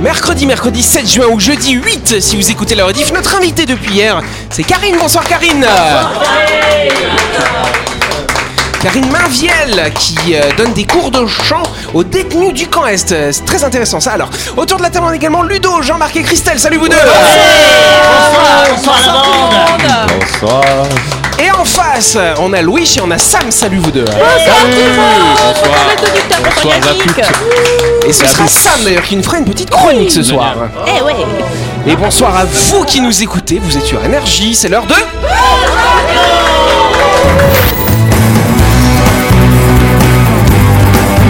Mercredi, mercredi 7 juin ou jeudi 8, si vous écoutez la rediff, notre invité depuis hier, c'est Karine. Bonsoir Karine. Karine Mainviel qui euh, donne des cours de chant aux détenus du camp Est. Euh, C'est très intéressant ça. Alors, autour de la table, on a également Ludo, Jean-Marc et Christelle. Salut vous deux. Bonsoir. Et en face, on a Louis et on a Sam. Salut vous deux. Bonsoir à toutes. Et ce sera Sam d'ailleurs qui nous fera une petite chronique ce soir. Eh ouais Et bonsoir à vous qui nous écoutez. Vous êtes sur Énergie. C'est l'heure de.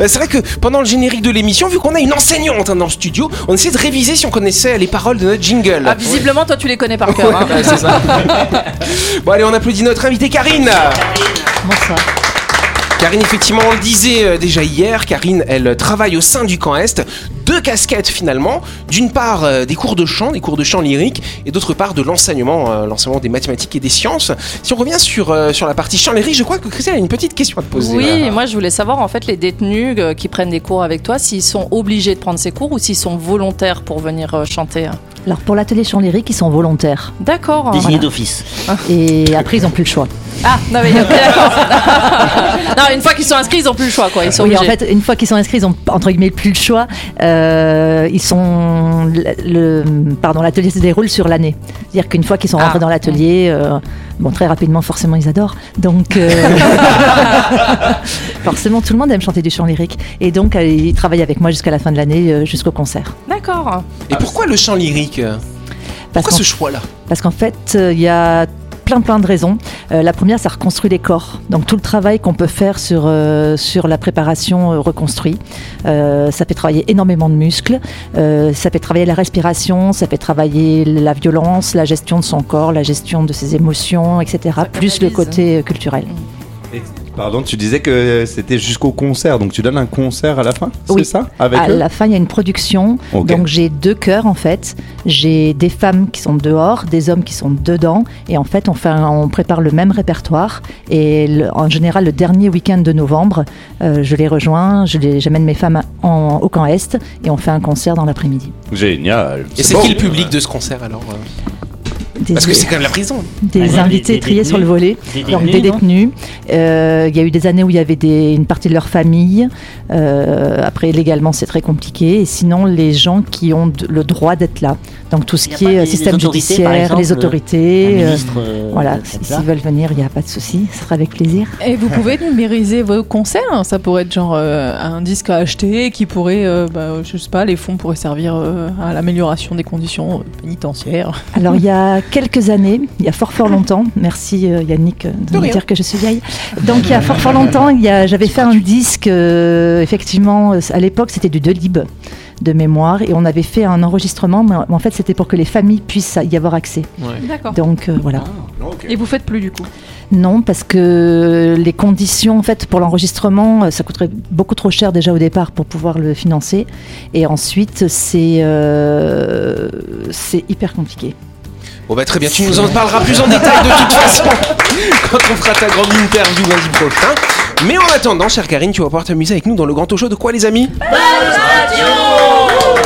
C'est vrai que pendant le générique de l'émission, vu qu'on a une enseignante hein, dans le studio, on essaie de réviser si on connaissait les paroles de notre jingle. Ah, visiblement, toi, tu les connais par cœur. hein. Ouais, c'est ça. bon allez, on applaudit notre invitée Karine. Bonsoir. Karine, effectivement, on le disait euh, déjà hier, Karine, elle travaille au sein du camp Est. Deux casquettes finalement. D'une part, euh, des cours de chant, des cours de chant lyrique, et d'autre part, de l'enseignement, euh, l'enseignement des mathématiques et des sciences. Si on revient sur, euh, sur la partie chant lyrique, je crois que Christelle a une petite question à te poser. Oui, là. moi je voulais savoir en fait les détenus euh, qui prennent des cours avec toi, s'ils sont obligés de prendre ces cours ou s'ils sont volontaires pour venir euh, chanter. Alors pour l'atelier chant lyrique, ils sont volontaires. D'accord. Désigné d'office. Et après, ils n'ont plus le choix. Ah, non mais ok, d'accord. non, une fois qu'ils sont inscrits, ils n'ont plus le choix quoi. Ils sont Oui, en fait, une fois qu'ils sont inscrits, ils ont entre guillemets plus le choix. Euh, ils sont le, le- pardon, l'atelier se déroule sur l'année. C'est-à-dire qu'une fois qu'ils sont rentrés Ah. dans l'atelier, euh, bon très rapidement, forcément, ils adorent. Donc euh, forcément, tout le monde aime chanter du chant lyrique. Et donc, ils travaillent avec moi jusqu'à la fin de l'année, jusqu'au concert. D'accord. Et pourquoi le chant lyrique? Parce Pourquoi ce choix-là? Parce qu'en fait, il y a plein plein de raisons. Euh, la première, ça reconstruit les corps. Donc tout le travail qu'on peut faire sur, euh, sur la préparation euh, reconstruit, euh, ça fait travailler énormément de muscles, euh, ça fait travailler la respiration, ça fait travailler la violence, la gestion de son corps, la gestion de ses émotions, etc. Plus le côté euh, culturel. Et- Pardon, tu disais que c'était jusqu'au concert, donc tu donnes un concert à la fin, c'est Oui. ça Avec à eux la fin, il y a une production. Donc j'ai deux chœurs en fait. J'ai des femmes qui sont dehors, des hommes qui sont dedans. Et en fait, on, fait un- on prépare le même répertoire. Et le- en général, le dernier week-end de novembre, euh, je les rejoins, je les- j'amène mes femmes en- au camp Est et on fait un concert dans l'après-midi. Génial. Et c'est bon. qui le public de ce concert alors euh? Des, Parce que c'est quand même la prison. des Ah, invités des triés détenus. sur le volet. Des Donc détenus, des détenus. Euh, Il y a eu des années où il y avait des, une partie de leur famille. Euh, après, légalement, c'est très compliqué. Et sinon, les gens qui ont le droit d'être là. Donc tout ce qui est des- euh, système judiciaire, exemple, les Un autorités. euh, ministre, euh, voilà, s'ils veulent venir, il n'y a pas de souci. Ce sera avec plaisir. Et vous pouvez numériser vos concerts Ça pourrait être genre euh, un disque à acheter qui pourrait, euh, bah, je sais pas, les fonds pourraient servir euh, à l'amélioration des conditions euh, pénitentiaires. Alors il y a quelques années, il y a fort fort longtemps, merci euh, Yannick euh, de, De me dire que je suis vieille. Donc il y a fort fort longtemps, j'avais fait un disque, euh, effectivement, euh, à l'époque c'était du Delib de mémoire et on avait fait un enregistrement, mais en fait c'était pour que les familles puissent y avoir accès. D'accord. Donc euh, voilà. Et vous faites plus du coup? Non, parce que les conditions en fait pour l'enregistrement, euh, ça coûterait beaucoup trop cher déjà au départ pour pouvoir le financer, et ensuite c'est euh, c'est hyper compliqué. Bon bah très bien, tu nous en parleras plus en détail de toute façon quand on fera ta grande interview lundi prochain. Mais en attendant, chère Karine, tu vas pouvoir t'amuser avec nous dans le grand show de quoi les amis?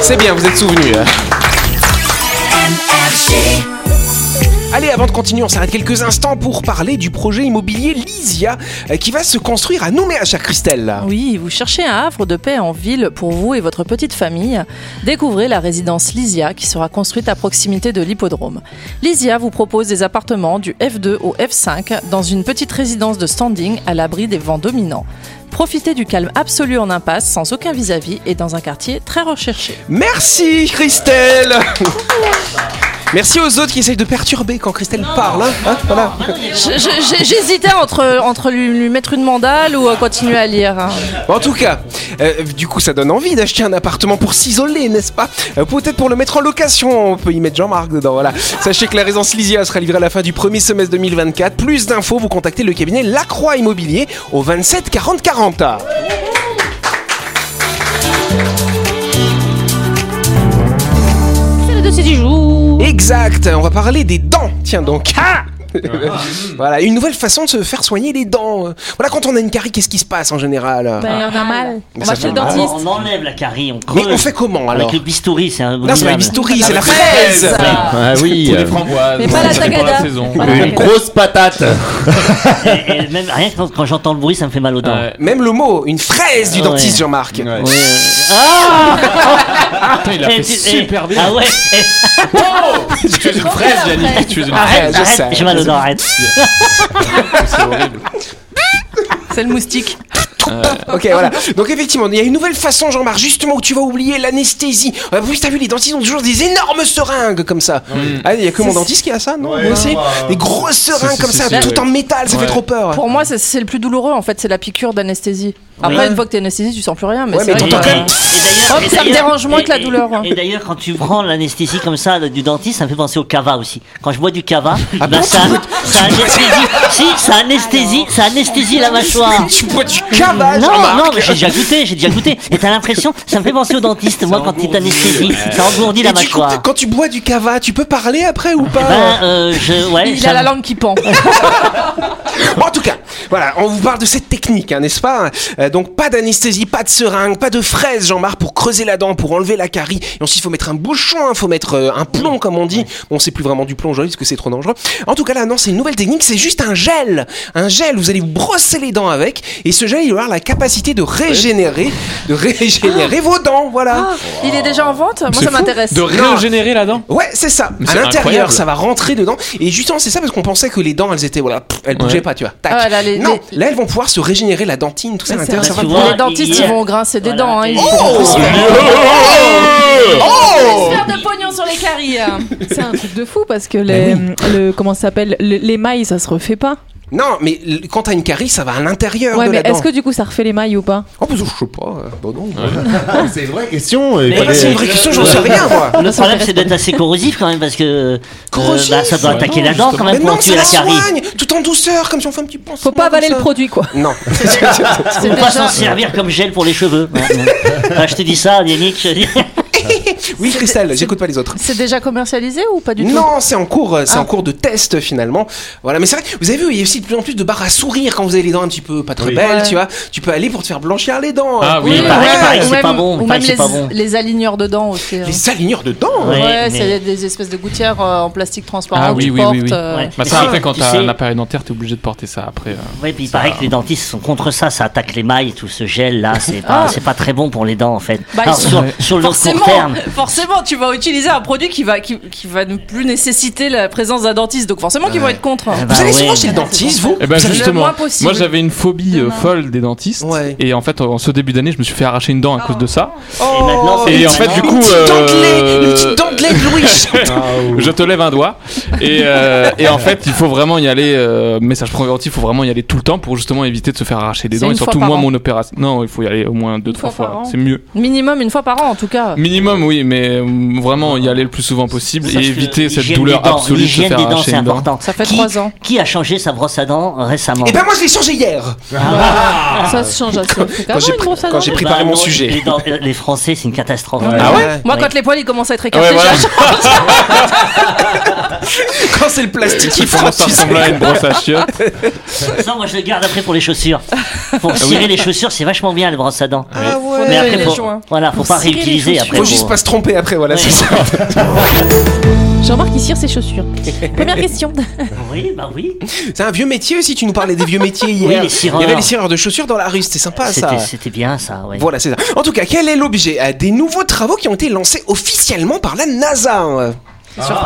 C'est bien, vous êtes souvenus. hein. Allez, avant de continuer, on s'arrête quelques instants pour parler du projet immobilier Lysia euh, qui va se construire à Nouméa, chère Christelle. Oui, vous cherchez un havre de paix en ville pour vous et votre petite famille. Découvrez la résidence Lysia qui sera construite à proximité de l'hippodrome. Lysia vous propose des appartements du F2 au F5 dans une petite résidence de standing à l'abri des vents dominants. Profitez du calme absolu en impasse sans aucun vis-à-vis et dans un quartier très recherché. Merci Christelle Merci aux autres qui essayent de perturber quand Christelle parle. hein. Hein, voilà. J'hésitais entre, entre lui, lui mettre une mandale ou euh, continuer à lire. hein. En tout cas, euh, du coup, ça donne envie d'acheter un appartement pour s'isoler, n'est-ce pas? Euh, Peut-être pour le mettre en location, on peut y mettre Jean-Marc dedans, voilà. Sachez que la résidence Lysia sera livrée à la fin du premier semestre 2024. Plus d'infos, vous contactez le cabinet Lacroix Immobilier au 27 40 40. Dossier du jour. Exact, on va parler des dents. Tiens donc. Ah voilà, une nouvelle façon de se faire soigner les dents. Voilà, quand on a une carie, qu'est-ce qui se passe en général? Ben, on a mal. Mais On va chez le mal. dentiste. On enlève la carie, on Mais creuse. on fait comment alors Avec le bistouri, c'est un Non, c'est pas le bistouri, c'est la fraise. fraise Ah oui. Ou les euh, framboises. Mais pas la tagada. Une grosse patate. Et, et même rien que quand, quand j'entends le bruit, ça me fait mal aux dents. Ouais. Même le mot, une fraise du Ouais. dentiste, Jean-Marc. Ouais. Ouais, euh, Ah il a Et fait tu- super bien. Ah ouais et- Tu es une fraise, Yannick. Tu es une sais. j'ai mal dents, arrête. C'est horrible. C'est le moustique. Ok, voilà. Donc effectivement, il y a une nouvelle façon, Jean-Marc, justement où tu vas oublier l'anesthésie. Euh, Oui, t'as vu, les dentistes ont toujours des énormes seringues comme ça. Ah, il y a que mon dentiste qui a ça, non Moi aussi. Des grosses seringues comme ça, tout ouais. en métal, ça fait Ouais. trop peur. Pour moi, c'est le plus douloureux en fait, c'est la piqûre d'anesthésie. Après, Oui. une fois que t'es anesthésié, tu sens plus rien. Mais Ouais, c'est mais vrai t'entends que- quand même- d'ailleurs- Hop, ça me dérange moins et- que la douleur, hein. Et, d'ailleurs, quand tu prends l'anesthésie comme ça là, du dentiste, ça me fait penser au cava aussi. Quand je bois du cava, Ah ben bon, ça, ça anesthésie. si, ça anesthésie, ça anesthésie la mâchoire. Tu bois du cava, Non, Jean-Marc. non, mais j'ai déjà goûté, j'ai déjà goûté. Et t'as l'impression, ça me fait penser au dentiste, moi, quand il t'anesthésie. Ça engourdit la Et mâchoire. quand tu bois du cava, tu peux parler après ou pas Ben, euh, je, ouais, Il ça a la langue qui pend. En tout cas, voilà, on vous parle de cette technique, hein, n'est-ce pas Euh, Donc pas d'anesthésie, pas de seringue, pas de fraise, Jean-Marc, pour creuser la dent, pour enlever la carie. Et ensuite, il faut mettre un bouchon, il faut mettre euh, un plomb, comme on dit. Bon, c'est plus vraiment du plomb aujourd'hui parce que c'est trop dangereux. En tout cas, là, non, c'est une nouvelle technique, c'est juste un gel. Un gel, vous allez vous brosser les dents avec. Et ce gel, il va avoir la capacité de régénérer, de régénérer vos dents, voilà. Il est déjà en vente? Moi, ça m'intéresse. De régénérer la dent? Ouais, c'est ça. Mais À l'intérieur, ça va rentrer dedans. Et justement, c'est ça parce qu'on pensait que les dents, elles étaient, voilà, pff, elles bougeaient Ouais. pas, tu vois. Tac. Ah, là, les- non, les- là, elles vont pouvoir se régénérer la dentine, tout ça à l'intérieur. Tu Les dentistes, ils vont grincer des Voilà, dents. Hein, ils Oh vont faire de pognon sur les caries. C'est un truc de fou parce que les, le, comment ça s'appelle le- l'émail ça se refait pas. Non, mais l- quand t'as une carie, ça va à l'intérieur Ouais, de mais la dent. est-ce que du coup ça refait l'émail ou pas Oh, bah, je sais pas. euh, bon, non. C'est une vraie question. il Mais fallait- C'est une vraie question, j'en sais rien, moi. Le problème, c'est d'être assez corrosif quand même, parce que euh, Corrosif bah, ça doit attaquer Ouais, la dent quand Mais même non, pour ça tuer la la carie. soigne, tout en douceur, comme si on fait un petit pansement. Faut pas comme avaler ça. le produit quoi. Non. C'est Faut pas s'en servir comme gel pour les cheveux. Ouais, ouais. Ah, je te dis ça, Yannick. Oui, Christelle, j'écoute pas les autres. C'est déjà commercialisé ou pas du tout? Non, c'est en cours, euh, c'est Ah. en cours de test finalement. Voilà, mais c'est vrai, vous avez vu, il y a aussi de plus en plus de barres à sourire quand vous avez les dents un petit peu pas très Oui. belles, Ouais. tu vois. Tu peux aller pour te faire blanchir les dents. Ah oui. Ouais, c'est même- pas bon. Ou même les, pas bon. les aligneurs de dents aussi. hein. Les aligneurs de dents. Ouais. Ouais, mais- c'est des espèces de gouttières euh, en plastique transparent Ah oui, oui, portes. oui, oui. euh. Bah Mais ça, après, quand tu t'as un appareil dentaire, t'es obligé de porter ça après. euh. Ouais, puis il paraît que les dentistes sont contre ça, ça attaque les mailles, tout ce gel là, c'est pas, Ah. c'est pas très bon pour les dents en fait. Bah, sur, le court Forcément, terme, forcément, tu vas utiliser un produit qui va, qui, qui va ne plus nécessiter la présence d'un dentiste. Donc forcément, qu'ils vont être contre. eh ben Vous allez ouais. souvent chez le dentiste, vous Eh ben Le justement, moins possible. moi j'avais une phobie euh, folle des dentistes. Ouais. Et en fait, en ce début d'année, je me suis fait arracher une dent à cause de ça. Et maintenant, Et c'est- en fait, du coup, Une petite une euh, petite dentelée de Louis. je te lève un doigt. Et, euh, et en fait, il faut vraiment y aller. euh, message préventif, il faut vraiment y aller tout le temps pour justement éviter de se faire arracher des C'est dents. une Et surtout, par moi, an. mon opération. Non, il faut y aller au moins deux, trois fois par fois. an. C'est mieux. Minimum une fois par an, en tout cas. Minimum, oui, mais euh, vraiment y aller le plus souvent possible Sache et éviter cette douleur dents- absolue de se L'hygiène faire des dents, c'est important. Ça fait Qui- trois ans. Qui a changé sa brosse à dents récemment Et ben moi je l'ai changé hier. Ça se change assez Quand j'ai Bah, préparé mon non, sujet. Les, dents- les Français, c'est une catastrophe. Ah ouais Moi, quand les poils ils commencent à être Ouais, écartés, voilà. Quand c'est le plastique qui Ça frotte, commence à tu sais. ressembler à une brosse à chiottes. Ça, moi, je le garde après pour les chaussures. Pour cirer les chaussures, c'est vachement bien, les brosses à dents. Ah ouais. Mais après, les faut, voilà, faut pas réutiliser après. Faut- juste pas se tromper après, voilà, Ouais. c'est ça. Jean-Marc il cire ses chaussures. Première question. Oui, bah oui. C'est un vieux métier aussi, tu nous parlais des vieux métiers hier. Oui, les cireurs. Il y avait les cireurs de chaussures dans la rue, c'était sympa ça. C'était bien ça, ouais. Voilà, c'est ça. En tout cas, quel est l'objet Euh, Des nouveaux travaux qui ont été lancés officiellement par la NASA?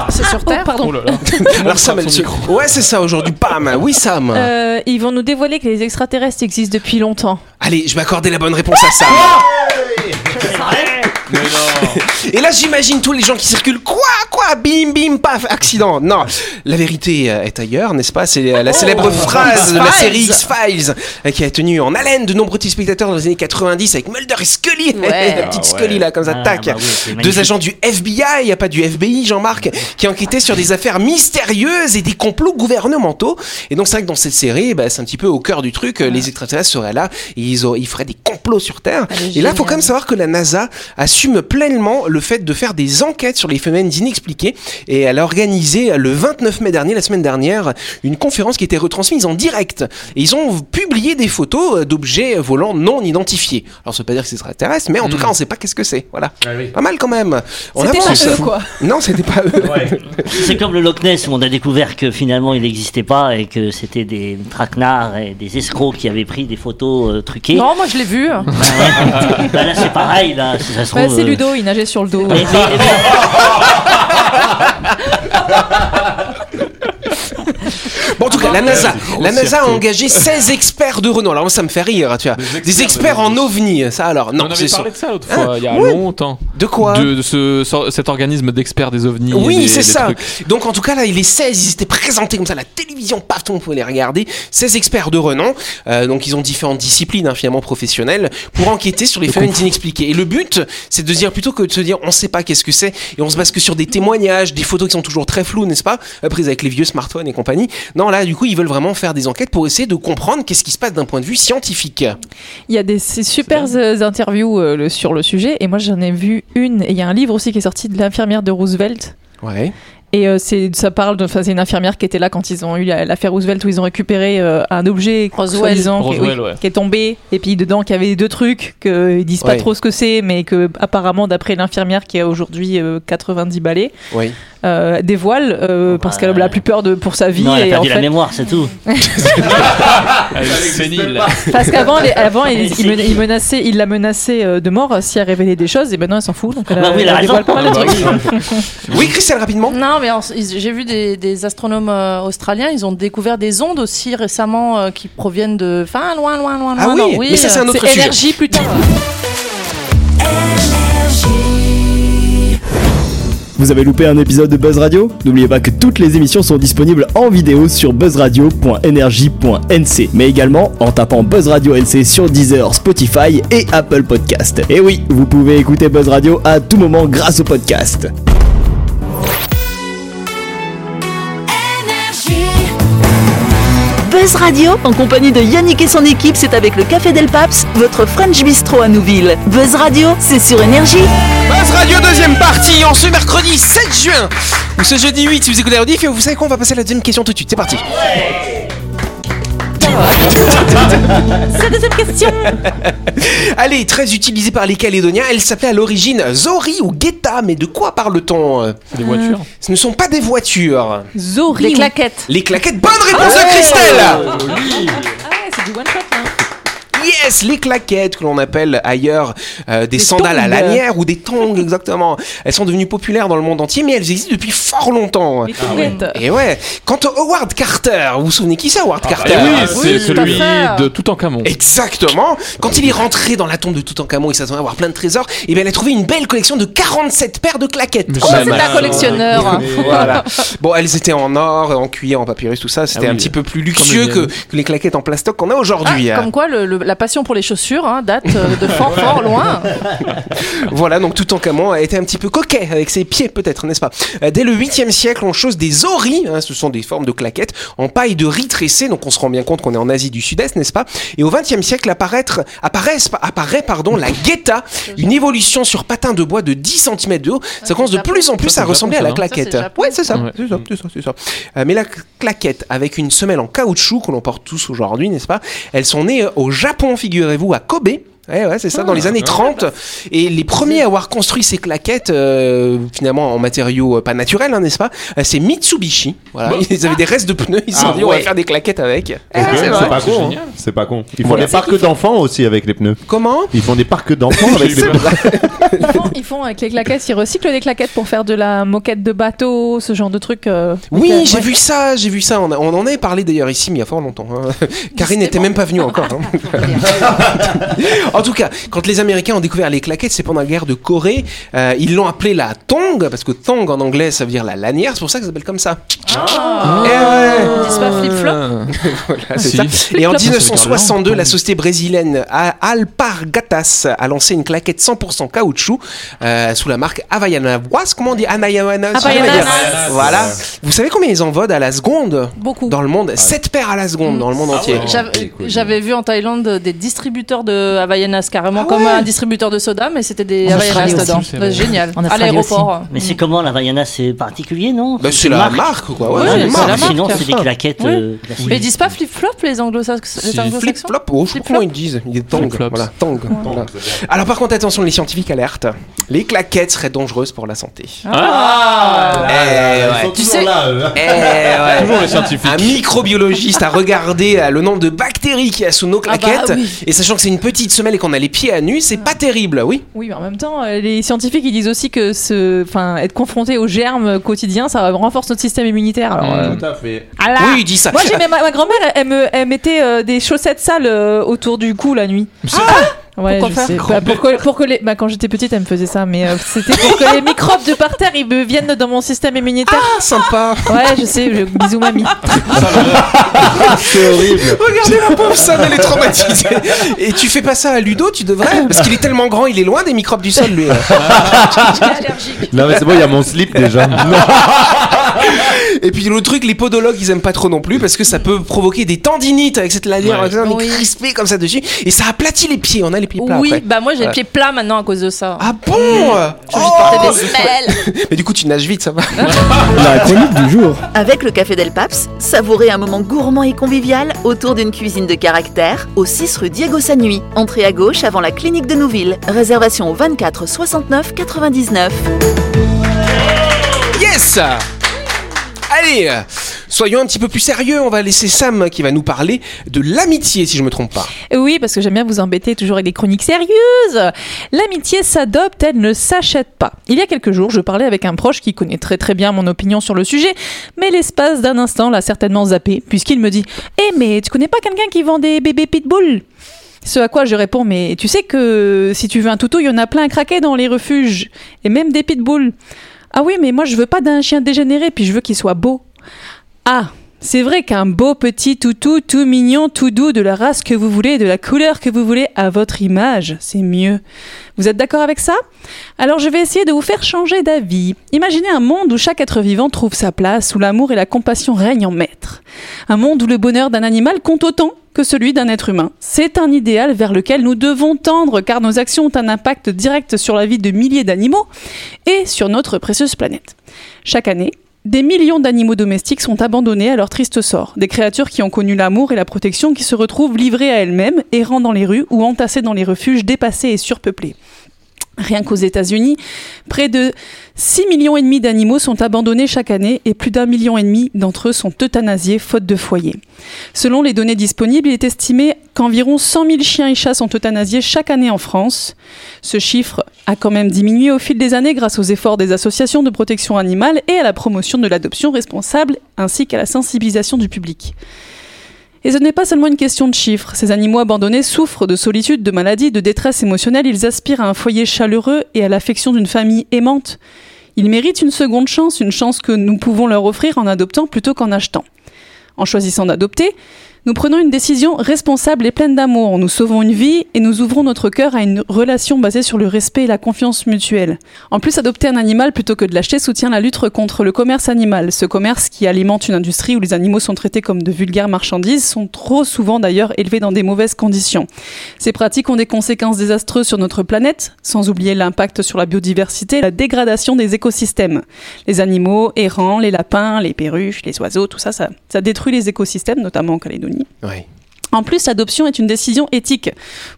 C'est sur Terre? pardon. Oh là là. Alors Sam, elle se- ouais, c'est ça aujourd'hui. Bam. Oui, Sam. Euh, ils vont nous dévoiler que les extraterrestres existent depuis longtemps. Allez, je vais accorder la bonne réponse à Sam. Mais non. Et là, j'imagine tous les gens qui circulent. Quoi Quoi bim, bim, paf, accident. Non, la vérité euh, est ailleurs, n'est-ce pas? C'est euh, la célèbre phrase de la série X-Files euh, qui a tenu en haleine de nombreux téléspectateurs dans les années 90 avec Mulder et Scully. Ouais. la petite Ah, Scully là, comme ça, Ah, tac. bah Deux agents du FBI, il a pas du FBI, Jean-Marc, qui enquêtaient sur des affaires mystérieuses et des complots gouvernementaux. Et donc c'est vrai que dans cette série, bah, c'est un petit peu au cœur du truc. Les extraterrestres seraient là et ils, auraient- ils feraient des complots sur Terre. Et là, faut quand même savoir que la NASA assume pleinement le fait de faire des enquêtes sur les phénomènes inexpliqués. Et elle a organisé euh, le 29 mai dernier, la semaine dernière, une conférence qui était retransmise en direct. Et ils ont publié des photos euh, d'objets volants non identifiés. Alors ça veut pas dire que c'est extraterrestre, mais en tout cas, on sait pas qu'est-ce que c'est. Voilà. Pas mal quand même. On avance. pas eux, quoi. Non, c'était pas eux. C'est comme le Loch Ness où on a découvert que finalement il n'existait pas et que c'était des traquenards et des escrocs qui avaient pris des photos euh, truquées. Non, moi je l'ai vu. Bah, ouais. Bah, là c'est pareil, là, si ça se Bah, trouve, c'est euh, Ludo, il nageait sur le dos. mais- mais- Bon, en tout cas, la NASA, la NASA a engagé 16 experts de renom. Alors, moi, ça me fait rire, tu vois. Des experts, en ovni, ça alors. On Non, avait c'est parlé ça. de ça l'autre fois, il y a longtemps. De quoi De, de ce, ce- cet organisme d'experts des ovnis. Oui, c'est ça. trucs. Donc en tout cas là, les 16, ils étaient présentés comme ça à la télévision, paf, monde pouvait les regarder. 16 experts de renom, euh, donc ils ont différentes disciplines hein, finalement professionnelles pour enquêter sur les phénomènes inexpliqués. Et le but, c'est de se dire plutôt que de se dire on sait pas qu'est-ce que c'est et on se base que sur des témoignages, des photos qui sont toujours très floues, n'est-ce pas, euh, prises avec les vieux smartphones et compagnie. Non là, du coup, ils veulent vraiment faire des enquêtes pour essayer de comprendre qu'est-ce qui se passe d'un point de vue scientifique. Il y a des ces super euh, interviews euh, sur le sujet, et moi j'en ai vu une, et il y a un livre aussi qui est sorti de l'infirmière de Roosevelt. Ouais. Et euh, c'est ça parle de, c'est une infirmière qui était là quand ils ont eu la- l'affaire Roosevelt où ils ont récupéré euh, un objet Roswell. qui, Roswell, oui, ouais. qui est tombé et puis dedans qu'il y avait deux trucs qu'ils disent pas trop ce que c'est mais que apparemment d'après l'infirmière qui a aujourd'hui euh, 90 balais Oui. euh, dévoile euh, parce bah, qu'elle a plus peur de pour sa vie Non, elle a et en perdu la fait mémoire, c'est tout. Elle parce qu'avant les- avant il, il men- il menaçait il l'a menacé euh, de mort si elle révélait des choses et maintenant elle s'en fout donc elle, Bah oui, elle a elle dévoile raison. pas mal de Ah bah trucs. Oui, Christelle, rapidement. Non, mais en- ils- j'ai vu des, des astronomes euh, australiens, ils ont découvert des ondes aussi récemment euh, qui proviennent de. Enfin, loin, loin, loin, Ah loin. oui, non, mais ça, c'est un euh, autre sujet. énergie plus tard Vous avez loupé un épisode de Buzz Radio? N'oubliez pas que toutes les émissions sont disponibles en vidéo sur buzzradio.energie.nc, mais également en tapant Buzz Radio NC sur Deezer, Spotify et Apple Podcast. Et oui, vous pouvez écouter Buzz Radio à tout moment grâce au podcast. Buzz Radio, en compagnie de Yannick et son équipe, c'est avec le Café Del Paps, votre French Bistro à Nouville. Buzz Radio, c'est sur Énergie. Buzz Radio deuxième partie en ce mercredi 7 juin ou ce jeudi 8 si vous écoutez la rediff et vous savez quoi on va passer à la deuxième question tout de suite c'est parti la deuxième question Allez, très utilisée par les Calédoniens, elle s'appelait à l'origine Zori ou Guetta, mais de quoi parle-t-on? C'est des voitures. Ce ne sont pas des voitures. Zori Les claquettes. Les claquettes, bonne réponse de Christelle ah ouais c'est du one shot. Yes, les claquettes que l'on appelle ailleurs euh, des Des sandales à tongs. lanière ou des tongs exactement. Elles sont devenues populaires dans le monde entier, mais elles existent depuis fort longtemps. les tonguettes Et ouais, quant à Howard Carter, vous vous souvenez qui c'est Howard Eh Carter oui, oui, c'est celui de Toutankhamon. Exactement. Quand il est rentré dans la tombe de Toutankhamon, il s'attendait à avoir plein de trésors. Et bien, il a trouvé une belle collection de 47 paires de claquettes. Mais Oh, ça c'est un collectionneur. Voilà. Bon, elles étaient en or, en cuir, en papyrus, tout ça. C'était Ah oui, un petit peu plus luxueux que, les claquettes en plastoc qu'on a aujourd'hui. Ah, comme quoi, le- le- la passion pour les chaussures hein, date euh, de fort, fort loin. Voilà, donc Toutankhamon a été un petit peu coquet avec ses pieds, peut-être, n'est-ce pas? Euh, Dès le 8e siècle, on chose des oris, hein, ce sont des formes de claquettes en paille de riz tressé, donc on se rend bien compte qu'on est en Asie du Sud-Est, n'est-ce pas? Et au 20e siècle apparaître, apparaissent- apparaît pardon, la guetta, une évolution sur patin de bois de 10 cm de haut. Ça commence de plus en plus Ça, à ressembler à la ça, claquette. Ça, ouais, c'est ça, Ouais. c'est ça, c'est ça, c'est ça. Euh, mais la claquette avec une semelle en caoutchouc que l'on porte tous aujourd'hui, n'est-ce pas? Elles sont nées au Japon, figurez-vous, à Kobe. Ouais, ouais, c'est ça, dans les années 30. Et les premiers à avoir construit ces claquettes, euh, finalement en matériaux euh, pas naturels, hein, n'est-ce pas euh, C'est Mitsubishi. Voilà, ils avaient des restes de pneus, ils se sont Ah dit on va faire des claquettes avec. Eh, Ok, c'est pas con. hein. génial. C'est pas con. Ils font Voilà. des parcs d'enfants aussi avec les pneus. Comment Ils font des parcs d'enfants avec les pneus. ils font, ils font avec les claquettes ils recyclent les claquettes pour faire de la moquette de bateau ce genre de truc euh, Oui, j'ai ouais. vu ça, j'ai vu ça. On, a- on en avait parlé d'ailleurs ici, mais il y a fort longtemps. hein. Karine n'était même pas venue encore. En tout cas, quand les Américains ont découvert les claquettes, c'est pendant la guerre de Corée. Euh, ils l'ont appelé la tong, parce que tong en anglais, ça veut dire la lanière. C'est pour ça que ça s'appelle comme ça. Ah. Ouais. Ils disent pas flip-flop Voilà, c'est Si. ça. Et en Flip-flop, 1962, la société brésilienne Alpargatas a lancé une claquette 100% caoutchouc euh, sous la marque Havaianas. Comment on dit Havaianas? Voilà. Vous savez combien ils en vendent à la seconde? Beaucoup. dans le monde 7 paires à la seconde dans le monde entier. J'avais- écoute, J'avais vu en Thaïlande des distributeurs de Havaianas, carrément Ah comme ouais. un distributeur de soda, mais c'était des En Havaianas Australie dedans. c'est génial. En À l'aéroport. Mais c'est comment la Vaiana C'est particulier, non Bah, c'est la marque, quoi. Ouais, Oui, c'est c'est une la marque. marque. Sinon, c'est des claquettes Oui. euh. Mais ils disent pas flip-flop les anglo-saxons les Flip anglo-saxons flop, oh, je sais Flip-flop. comment ils disent. Il est tong. Flip-flops. Voilà, tong. Voilà. Alors par contre, attention, les scientifiques alertent. Les claquettes seraient dangereuses pour la santé. Ah Eh, ouais. Tu sais- hein. Eh, ouais. Toujours les scientifiques. Un microbiologiste a regardé euh, le nombre de bactéries qu'il y a sous nos Ah bah claquettes. Et sachant que c'est une petite semelle et qu'on a les pieds à nu, c'est pas terrible, oui. Oui, mais en même temps, euh, les scientifiques ils disent aussi que ce, enfin, être confronté aux germes quotidiens, ça renforce notre système immunitaire. Alors, euh, Mm. Tout à fait. ah là Oui, il dit ça. Moi, j'ai ma, ma grand-mère, elle, elle me, elle mettait euh, des chaussettes sales euh, autour du cou la nuit. Ouais, Pourquoi je faire sais. Bah, pour, que, pour que les, bah, quand j'étais petite, elle me faisait ça, mais euh, c'était pour que les microbes de par terre, ils me viennent dans mon système immunitaire. Ah, sympa. Ouais, je sais. Je, bisous mamie. C'est horrible. Regardez la pauvre Sam, elle est traumatisée. Et tu fais pas ça à Ludo, tu devrais Parce qu'il est tellement grand, il est loin des microbes du sol, lui. Non, mais c'est bon, il y a mon slip déjà. Et puis l'autre truc, les podologues, ils aiment pas trop non plus parce que ça peut provoquer des tendinites avec cette lanière Ouais. on est Oui. crispé comme ça dessus. Et ça aplatit les pieds, on a les pieds plats Oui, après. bah moi j'ai Ouais. les pieds plats maintenant à cause de ça. Ah bon Je vais porter des. Mais du coup, tu nages vite, ça va. La chronique du jour. Avec le Café Del Paps, savourez un moment gourmand et convivial autour d'une cuisine de caractère au 6 rue Diego Sanui. Entrée à gauche avant la clinique de Nouville. Réservation au 24 69 99. Yes Allez, soyons un petit peu plus sérieux. On va laisser Sam qui va nous parler de l'amitié, si je me trompe pas. Oui, parce que j'aime bien vous embêter toujours avec des chroniques sérieuses. L'amitié s'adopte, elle ne s'achète pas. Il y a quelques jours, je parlais avec un proche qui connaît très très bien mon opinion sur le sujet, mais l'espace d'un instant l'a certainement zappé, puisqu'il me dit Eh, mais tu connais pas quelqu'un qui vend des bébés pitbull ce à quoi je réponds, mais tu sais que si tu veux un toutou, il y en a plein à craquer dans les refuges, et même des pitbulls. Ah oui, mais moi je veux pas d'un chien dégénéré, puis je veux qu'il soit beau. Ah, c'est vrai qu'un beau petit toutou, tout mignon, tout doux, de la race que vous voulez, de la couleur que vous voulez, à votre image, c'est mieux. Vous êtes d'accord avec ça? Alors je vais essayer de vous faire changer d'avis. Imaginez un monde où chaque être vivant trouve sa place, où l'amour et la compassion règnent en maître. Un monde où le bonheur d'un animal compte autant que celui d'un être humain. C'est un idéal vers lequel nous devons tendre car nos actions ont un impact direct sur la vie de milliers d'animaux et sur notre précieuse planète. Chaque année, des millions d'animaux domestiques sont abandonnés à leur triste sort. Des créatures qui ont connu l'amour et la protection qui se retrouvent livrées à elles-mêmes, errant dans les rues ou entassées dans les refuges dépassés et surpeuplés. Rien qu'aux États-Unis, près de 6 millions et demi d'animaux sont abandonnés chaque année et plus d'un million et demi d'entre eux sont euthanasiés faute de foyer. Selon les données disponibles, il est estimé qu'environ 100 000 chiens et chats sont euthanasiés chaque année en France. Ce chiffre a quand même diminué au fil des années grâce aux efforts des associations de protection animale et à la promotion de l'adoption responsable ainsi qu'à la sensibilisation du public. Et ce n'est pas seulement une question de chiffres. Ces animaux abandonnés souffrent de solitude, de maladie, de détresse émotionnelle. Ils aspirent à un foyer chaleureux et à l'affection d'une famille aimante. Ils méritent une seconde chance, une chance que nous pouvons leur offrir en adoptant plutôt qu'en achetant. En choisissant d'adopter, nous prenons une décision responsable et pleine d'amour. Nous sauvons une vie et nous ouvrons notre cœur à une relation basée sur le respect et la confiance mutuelle. En plus, adopter un animal plutôt que de l'acheter soutient la lutte contre le commerce animal. Ce commerce qui alimente une industrie où les animaux sont traités comme de vulgaires marchandises sont trop souvent d'ailleurs élevés dans des mauvaises conditions. Ces pratiques ont des conséquences désastreuses sur notre planète, sans oublier l'impact sur la biodiversité et la dégradation des écosystèmes. Les animaux errants, les lapins, les perruches, les oiseaux, tout ça, ça, ça détruit les écosystèmes, notamment en Calédonie. Oui. En plus, l'adoption est une décision éthique.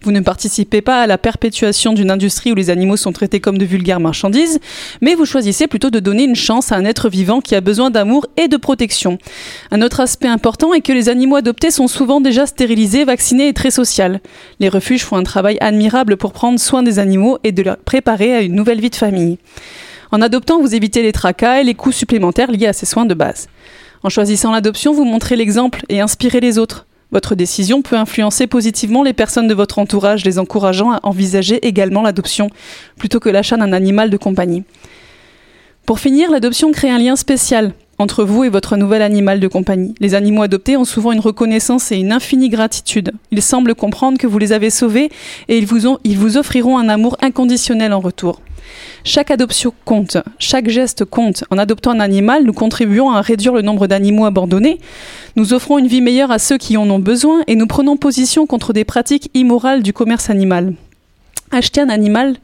Vous ne participez pas à la perpétuation d'une industrie où les animaux sont traités comme de vulgaires marchandises, mais vous choisissez plutôt de donner une chance à un être vivant qui a besoin d'amour et de protection. Un autre aspect important est que les animaux adoptés sont souvent déjà stérilisés, vaccinés et très sociaux. Les refuges font un travail admirable pour prendre soin des animaux et de les préparer à une nouvelle vie de famille. En adoptant, vous évitez les tracas et les coûts supplémentaires liés à ces soins de base. En choisissant l'adoption, vous montrez l'exemple et inspirez les autres. Votre décision peut influencer positivement les personnes de votre entourage, les encourageant à envisager également l'adoption plutôt que l'achat d'un animal de compagnie. Pour finir, l'adoption crée un lien spécial entre vous et votre nouvel animal de compagnie. Les animaux adoptés ont souvent une reconnaissance et une infinie gratitude. Ils semblent comprendre que vous les avez sauvés et ils vous, offriront un amour inconditionnel en retour. Chaque adoption compte, chaque geste compte. En adoptant un animal, nous contribuons à réduire le nombre d'animaux abandonnés, nous offrons une vie meilleure à ceux qui en ont besoin et nous prenons position contre des pratiques immorales du commerce animal. Acheter un animal,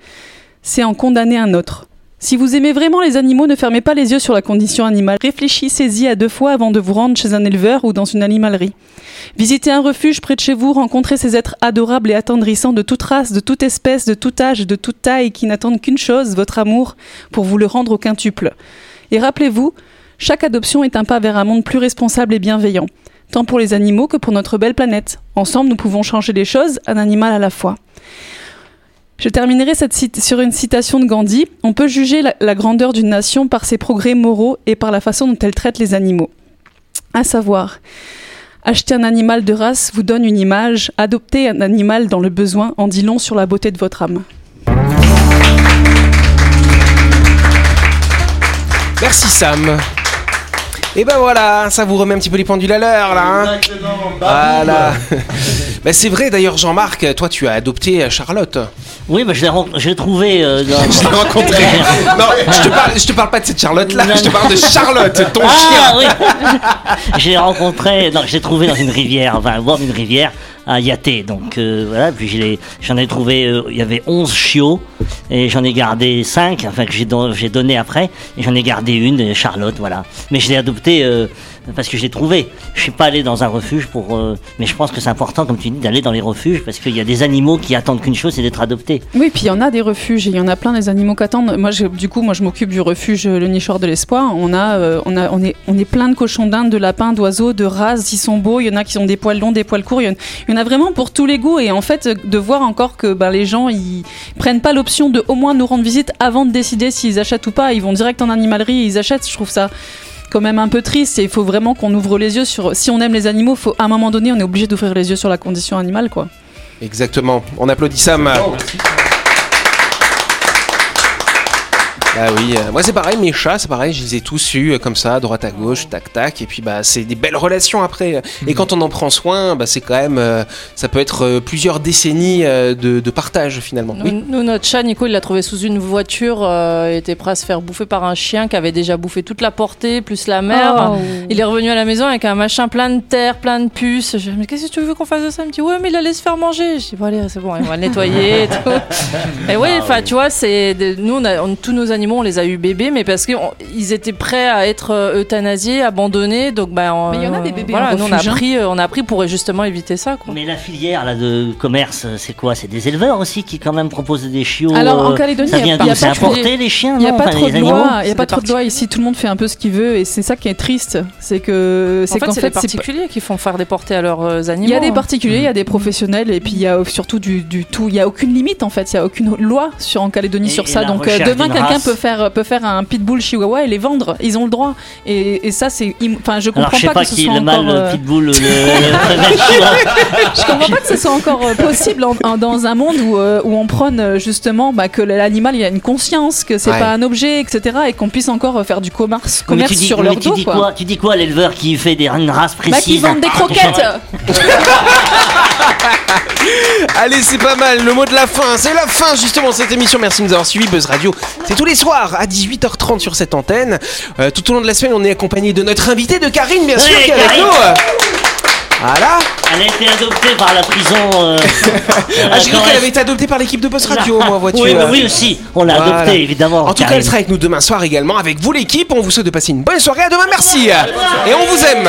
c'est en condamner un autre. Si vous aimez vraiment les animaux, ne fermez pas les yeux sur la condition animale. Réfléchissez-y à deux fois avant de vous rendre chez un éleveur ou dans une animalerie. Visitez un refuge près de chez vous, rencontrez ces êtres adorables et attendrissants de toute race, de toute espèce, de tout âge, de toute taille, qui n'attendent qu'une chose, votre amour, pour vous le rendre au quintuple. Et rappelez-vous, chaque adoption est un pas vers un monde plus responsable et bienveillant, tant pour les animaux que pour notre belle planète. Ensemble, nous pouvons changer les choses, un animal à la fois. Je terminerai cette sur une citation de Gandhi. On peut juger la, la grandeur d'une nation par ses progrès moraux et par la façon dont elle traite les animaux. À savoir, acheter un animal de race vous donne une image, adopter un animal dans le besoin en dit long sur la beauté de votre âme. Merci Sam. Et ben voilà, ça vous remet un petit peu les pendules à l'heure là. hein. voilà. Ben, c'est vrai d'ailleurs Jean-Marc, toi tu as adopté Charlotte. Oui, bah, je l'ai ren- trouvé euh, dans. Je l'ai rencontrée. Non, je te, parle, je te parle pas de cette Charlotte là, je te parle de Charlotte, ton Ah chien. oui Je l'ai rencontré, non, je l'ai trouvé dans une rivière, enfin, au bord d'une rivière à Yaté. Donc euh, voilà, puis j'en ai trouvé, euh, il y avait 11 chiots et j'en ai gardé 5, enfin que j'ai don- j'ai donné après, et j'en ai gardé une, euh, Charlotte, voilà. Mais je l'ai adoptée parce que je l'ai trouvée. Je suis pas allé dans un refuge pour. mais je pense que c'est important, comme tu dis, d'aller dans les refuges parce qu'il y a des animaux qui attendent qu'une chose, c'est d'être adoptés. Oui, puis il y en a des refuges et il y en a plein des animaux qu'attendent. Moi, je- du coup, moi, je m'occupe du refuge Le Nichoir de l'Espoir. On a, on a, on est, on est plein de cochons d'Inde, de lapins, d'oiseaux, de races. Ils sont beaux. Il y en a qui ont des poils longs, des poils courts. Il y en- il y en a vraiment pour tous les goûts. Et en fait, de voir encore que ben, les gens, ils prennent pas l'option de au moins nous rendre visite avant de décider s'ils achètent ou pas. Ils vont direct en animalerie et ils achètent. Je trouve ça quand même un peu triste. Et il faut vraiment qu'on ouvre les yeux sur. Si on aime les animaux, faut à un moment donné, on est obligé d'ouvrir les yeux sur la condition animale, quoi. Exactement. On applaudit Sam. Ah oui, euh, moi c'est pareil, mes chats, c'est pareil, je les ai tous eus euh, comme ça, à droite à gauche, tac tac, et puis bah c'est des belles relations après. Et quand on en prend soin, bah c'est quand même, euh, ça peut être euh, plusieurs décennies euh, de, de partage finalement. Nous, Oui. nous, notre chat, Nico, il l'a trouvé sous une voiture, euh, il était prêt à se faire bouffer par un chien qui avait déjà bouffé toute la portée, plus la mer. Oh. Il est revenu à la maison avec un machin plein de terre, plein de puces. Je dis, mais qu'est-ce que tu veux qu'on fasse de ça? Il me dit, ouais, mais il allait se faire manger. Je dis, bon, allez, c'est bon, on va le nettoyer et tout. Et oui, enfin, tu vois, c'est nous, on a, on- tous nos animaux, on les a eu bébés, mais parce qu'ils étaient prêts à être euh, euthanasiés, abandonnés. Donc, ben, on- Mais il y en a des bébés Voilà, nous, on a hein. pris, euh, on a pris pour justement éviter ça, quoi. Mais la filière là, de commerce, c'est quoi? C'est des éleveurs aussi qui quand même proposent des chiots Alors, en euh, Calédonie, ça il y a- pas importé les chiens Il n'y a pas trop les de animaux? loi, il y a pas trop de loi ici. Tout le monde fait un peu ce qu'il veut et c'est ça qui est triste. C'est que En c'est fait, qu'en c'est les fait, c'est pas- particuliers qui font faire des portées à leurs animaux. il y a des hein. particuliers, il y a des professionnels et puis il y a surtout du, du tout. Il y a aucune limite en fait. Il y a aucune loi sur en Calédonie Et- sur et ça. Donc demain, quelqu'un race. Peut faire peut faire un pitbull chihuahua et les vendre. Ils ont le droit. Et, et ça, c'est. Enfin, je comprends Alors je sais pas, pas que ce soit encore. le euh, pitbull, le. Je comprends pas que ce soit encore euh, possible en- en- dans un monde où, euh, où on prône euh, justement bah, que l'animal il a une conscience, que c'est Ouais. pas un objet, etc. Et qu'on puisse encore euh, faire du commerce, Mais commerce tu dis, sur mais leur tu dos. dis quoi. quoi Tu dis quoi à l'éleveur qui fait des, une race Bah, qui vendent des croquettes Allez, c'est pas mal. Le mot de la fin, c'est la fin justement de cette émission. Merci de nous avoir suivis. Buzz Radio, c'est tous les soirs à 18h30 sur cette antenne. Euh, tout au long de la semaine, on est accompagné de notre invité, de Karine, bien Oui, sûr, qui est avec nous. Voilà. Elle a été adoptée par la prison. euh, Ah, j'ai cru qu'elle avait été adoptée par l'équipe de Buzz Radio, moi, vois-tu. Oui, mais euh. oui aussi. On l'a Voilà. adoptée évidemment. En tout cas, elle sera avec nous demain soir également, avec vous l'équipe. On vous souhaite de passer une bonne soirée. À demain, merci. Et on vous aime.